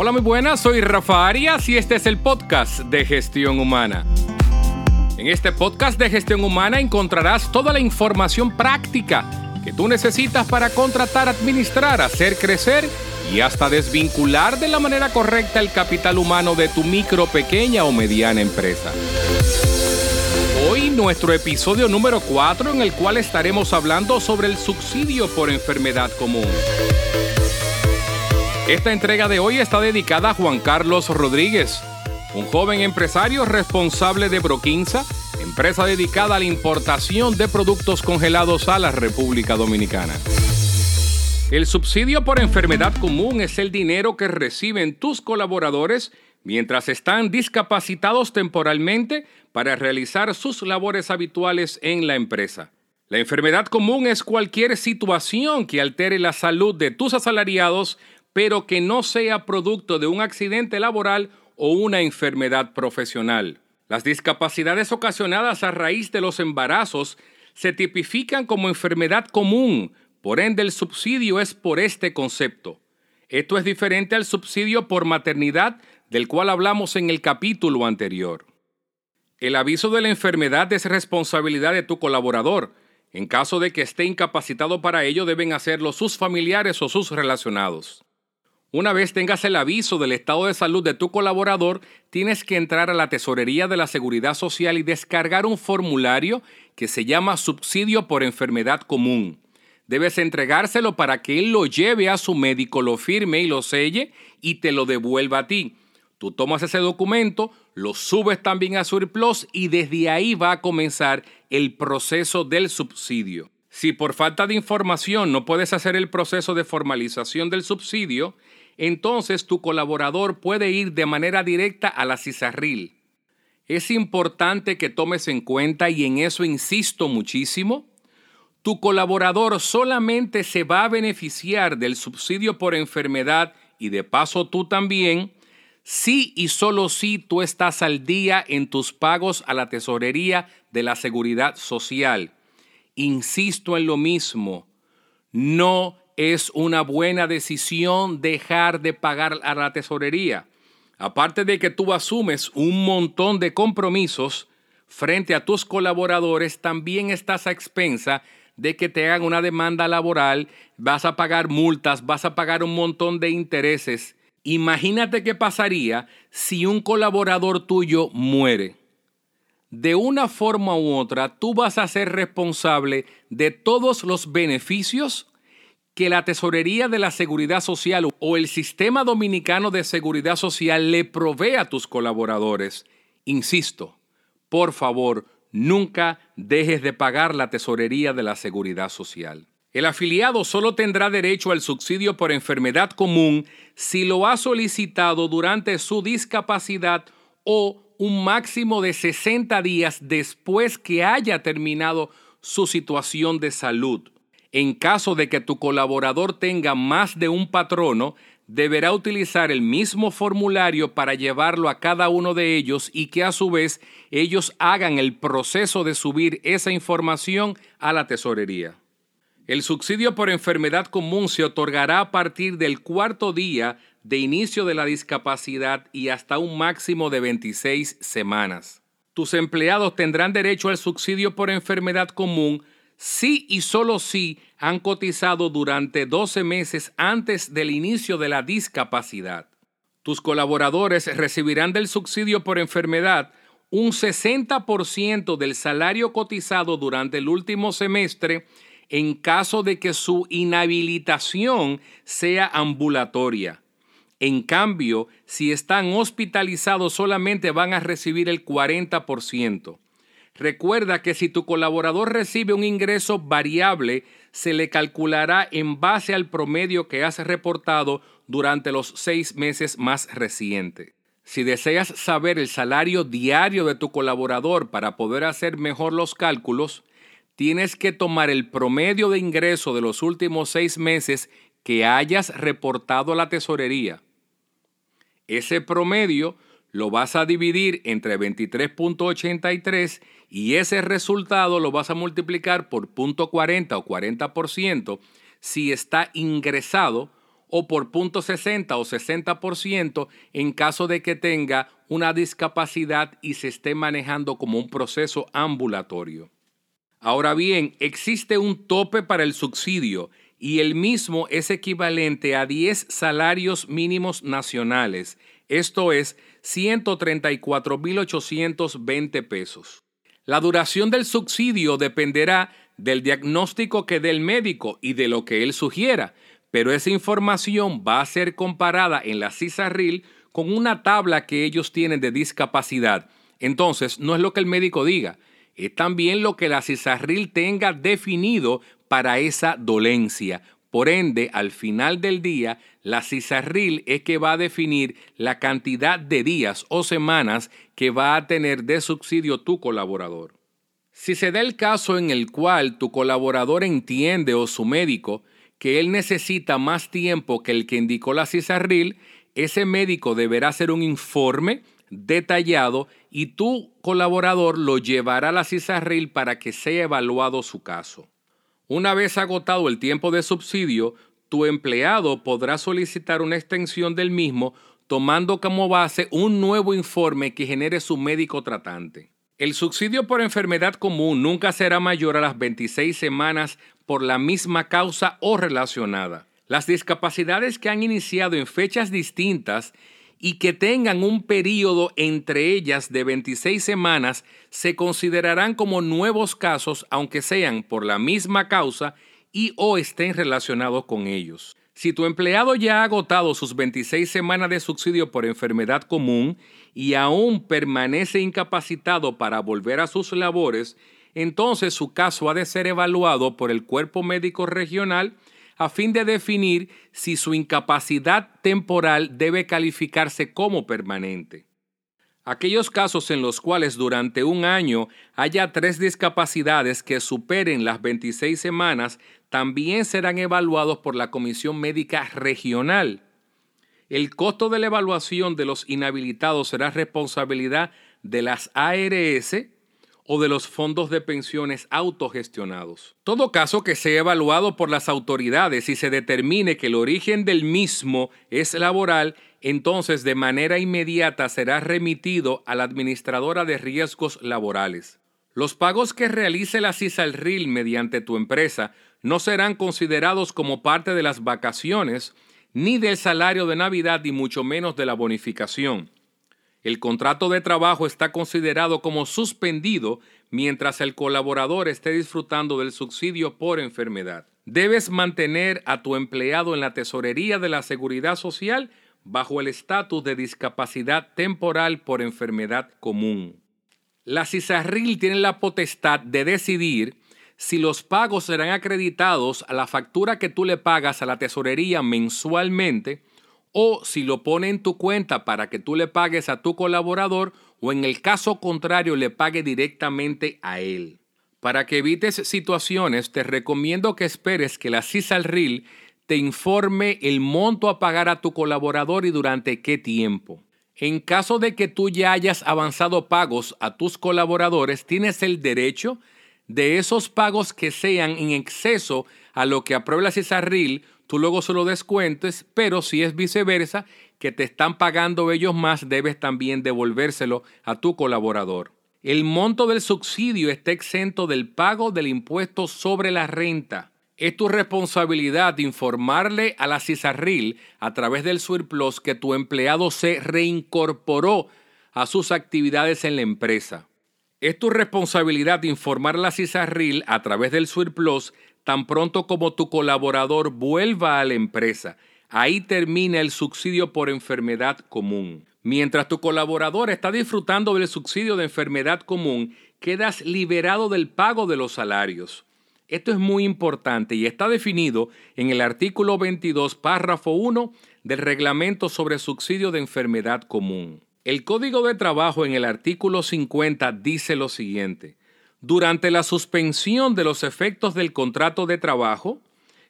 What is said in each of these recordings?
Hola, muy buenas, soy Rafa Arias y este es el podcast de Gestión Humana. En este podcast de Gestión Humana encontrarás toda la información práctica que tú necesitas para contratar, administrar, hacer crecer y hasta desvincular de la manera correcta el capital humano de tu micro, pequeña o mediana empresa. Hoy nuestro episodio número 4 en el cual estaremos hablando sobre el subsidio por enfermedad común. Esta entrega de hoy está dedicada a Juan Carlos Rodríguez, un joven empresario responsable de Broquinza, empresa dedicada a la importación de productos congelados a la República Dominicana. El subsidio por enfermedad común es el dinero que reciben tus colaboradores mientras están discapacitados temporalmente para realizar sus labores habituales en la empresa. La enfermedad común es cualquier situación que altere la salud de tus asalariados pero que no sea producto de un accidente laboral o una enfermedad profesional. Las discapacidades ocasionadas a raíz de los embarazos se tipifican como enfermedad común, por ende el subsidio es por este concepto. Esto es diferente al subsidio por maternidad del cual hablamos en el capítulo anterior. El aviso de la enfermedad es responsabilidad de tu colaborador. En caso de que esté incapacitado para ello, deben hacerlo sus familiares o sus relacionados. Una vez tengas el aviso del estado de salud de tu colaborador, tienes que entrar a la Tesorería de la Seguridad Social y descargar un formulario que se llama Subsidio por Enfermedad Común. Debes entregárselo para que él lo lleve a su médico, lo firme y lo selle y te lo devuelva a ti. Tú tomas ese documento, lo subes también a Surplus y desde ahí va a comenzar el proceso del subsidio. Si por falta de información no puedes hacer el proceso de formalización del subsidio, entonces tu colaborador puede ir de manera directa a la CISARRIL. Es importante que tomes en cuenta, y en eso insisto muchísimo, tu colaborador solamente se va a beneficiar del subsidio por enfermedad y de paso tú también, si y solo si tú estás al día en tus pagos a la tesorería de la seguridad social. Insisto en lo mismo, no es una buena decisión dejar de pagar a la tesorería. Aparte de que tú asumes un montón de compromisos frente a tus colaboradores, también estás a expensa de que te hagan una demanda laboral, vas a pagar multas, vas a pagar un montón de intereses. Imagínate qué pasaría si un colaborador tuyo muere. De una forma u otra, tú vas a ser responsable de todos los beneficios que la Tesorería de la Seguridad Social o el Sistema Dominicano de Seguridad Social le provee a tus colaboradores. Insisto, por favor, nunca dejes de pagar la Tesorería de la Seguridad Social. El afiliado solo tendrá derecho al subsidio por enfermedad común si lo ha solicitado durante su discapacidad o un máximo de 60 días después que haya terminado su situación de salud. En caso de que tu colaborador tenga más de un patrono, deberá utilizar el mismo formulario para llevarlo a cada uno de ellos y que a su vez ellos hagan el proceso de subir esa información a la tesorería. El subsidio por enfermedad común se otorgará a partir del cuarto día de inicio de la discapacidad y hasta un máximo de 26 semanas. Tus empleados tendrán derecho al subsidio por enfermedad común si y solo si han cotizado durante 12 meses antes del inicio de la discapacidad. Tus colaboradores recibirán del subsidio por enfermedad un 60% del salario cotizado durante el último semestre en caso de que su inhabilitación sea ambulatoria. En cambio, si están hospitalizados solamente van a recibir el 40%. Recuerda que si tu colaborador recibe un ingreso variable, se le calculará en base al promedio que has reportado durante los seis meses más recientes. Si deseas saber el salario diario de tu colaborador para poder hacer mejor los cálculos, tienes que tomar el promedio de ingreso de los últimos seis meses que hayas reportado a la tesorería. Ese promedio lo vas a dividir entre 23.83 y ese resultado lo vas a multiplicar por .40 o 40% si está ingresado o por punto 60 o 60% en caso de que tenga una discapacidad y se esté manejando como un proceso ambulatorio. Ahora bien, existe un tope para el subsidio y el mismo es equivalente a 10 salarios mínimos nacionales, esto es 134.820 pesos. La duración del subsidio dependerá del diagnóstico que dé el médico y de lo que él sugiera, pero esa información va a ser comparada en la CISARRIL con una tabla que ellos tienen de discapacidad. Entonces, no es lo que el médico diga, es también lo que la CISARRIL tenga definido para esa dolencia. Por ende, al final del día, la CISARRIL es que va a definir la cantidad de días o semanas que va a tener de subsidio tu colaborador. Si se da el caso en el cual tu colaborador entiende o su médico que él necesita más tiempo que el que indicó la CISARRIL, ese médico deberá hacer un informe detallado y tu colaborador lo llevará a la CISARRIL para que sea evaluado su caso. Una vez agotado el tiempo de subsidio, tu empleado podrá solicitar una extensión del mismo tomando como base un nuevo informe que genere su médico tratante. El subsidio por enfermedad común nunca será mayor a las 26 semanas por la misma causa o relacionada. Las discapacidades que han iniciado en fechas distintas y que tengan un periodo entre ellas de 26 semanas se considerarán como nuevos casos aunque sean por la misma causa y o estén relacionados con ellos. Si tu empleado ya ha agotado sus 26 semanas de subsidio por enfermedad común y aún permanece incapacitado para volver a sus labores, entonces su caso ha de ser evaluado por el cuerpo médico regional a fin de definir si su incapacidad temporal debe calificarse como permanente. Aquellos casos en los cuales durante un año haya tres discapacidades que superen las 26 semanas también serán evaluados por la Comisión Médica Regional. El costo de la evaluación de los inhabilitados será responsabilidad de las ARS o de los fondos de pensiones autogestionados. Todo caso que sea evaluado por las autoridades y se determine que el origen del mismo es laboral, entonces de manera inmediata será remitido a la administradora de riesgos laborales. Los pagos que realice la CISALRIL mediante tu empresa no serán considerados como parte de las vacaciones ni del salario de Navidad ni mucho menos de la bonificación. El contrato de trabajo está considerado como suspendido mientras el colaborador esté disfrutando del subsidio por enfermedad. Debes mantener a tu empleado en la tesorería de la seguridad social bajo el estatus de discapacidad temporal por enfermedad común. La CISARRIL tiene la potestad de decidir si los pagos serán acreditados a la factura que tú le pagas a la tesorería mensualmente o si lo pone en tu cuenta para que tú le pagues a tu colaborador o en el caso contrario le pague directamente a él. Para que evites situaciones, te recomiendo que esperes que la CISARRIL te informe el monto a pagar a tu colaborador y durante qué tiempo. En caso de que tú ya hayas avanzado pagos a tus colaboradores, tienes el derecho de esos pagos que sean en exceso a lo que aprueba la CISARRIL, tú luego se lo descuentes, pero si es viceversa, que te están pagando ellos más, debes también devolvérselo a tu colaborador. El monto del subsidio está exento del pago del impuesto sobre la renta. Es tu responsabilidad informarle a la CISARRIL a través del surplus que tu empleado se reincorporó a sus actividades en la empresa. Es tu responsabilidad informar a la CISARRIL a través del surplus tan pronto como tu colaborador vuelva a la empresa. Ahí termina el subsidio por enfermedad común. Mientras tu colaborador está disfrutando del subsidio de enfermedad común, quedas liberado del pago de los salarios. Esto es muy importante y está definido en el artículo 22, párrafo 1 del reglamento sobre subsidio de enfermedad común. El Código de Trabajo en el artículo 50 dice lo siguiente. Durante la suspensión de los efectos del contrato de trabajo,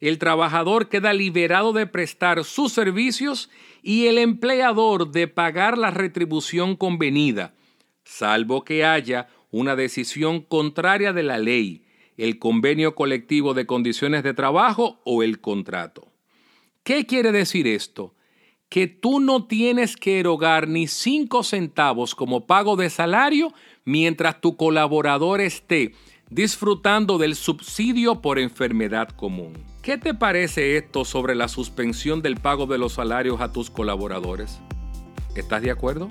el trabajador queda liberado de prestar sus servicios y el empleador de pagar la retribución convenida, salvo que haya una decisión contraria de la ley el convenio colectivo de condiciones de trabajo o el contrato. ¿Qué quiere decir esto? Que tú no tienes que erogar ni cinco centavos como pago de salario mientras tu colaborador esté disfrutando del subsidio por enfermedad común. ¿Qué te parece esto sobre la suspensión del pago de los salarios a tus colaboradores? ¿Estás de acuerdo?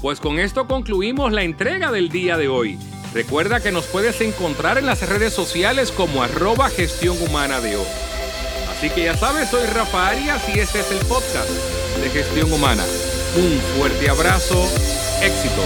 Pues con esto concluimos la entrega del día de hoy. Recuerda que nos puedes encontrar en las redes sociales como arroba gestión humana de hoy. Así que ya sabes, soy Rafa Arias y este es el podcast de gestión humana. Un fuerte abrazo, éxitos.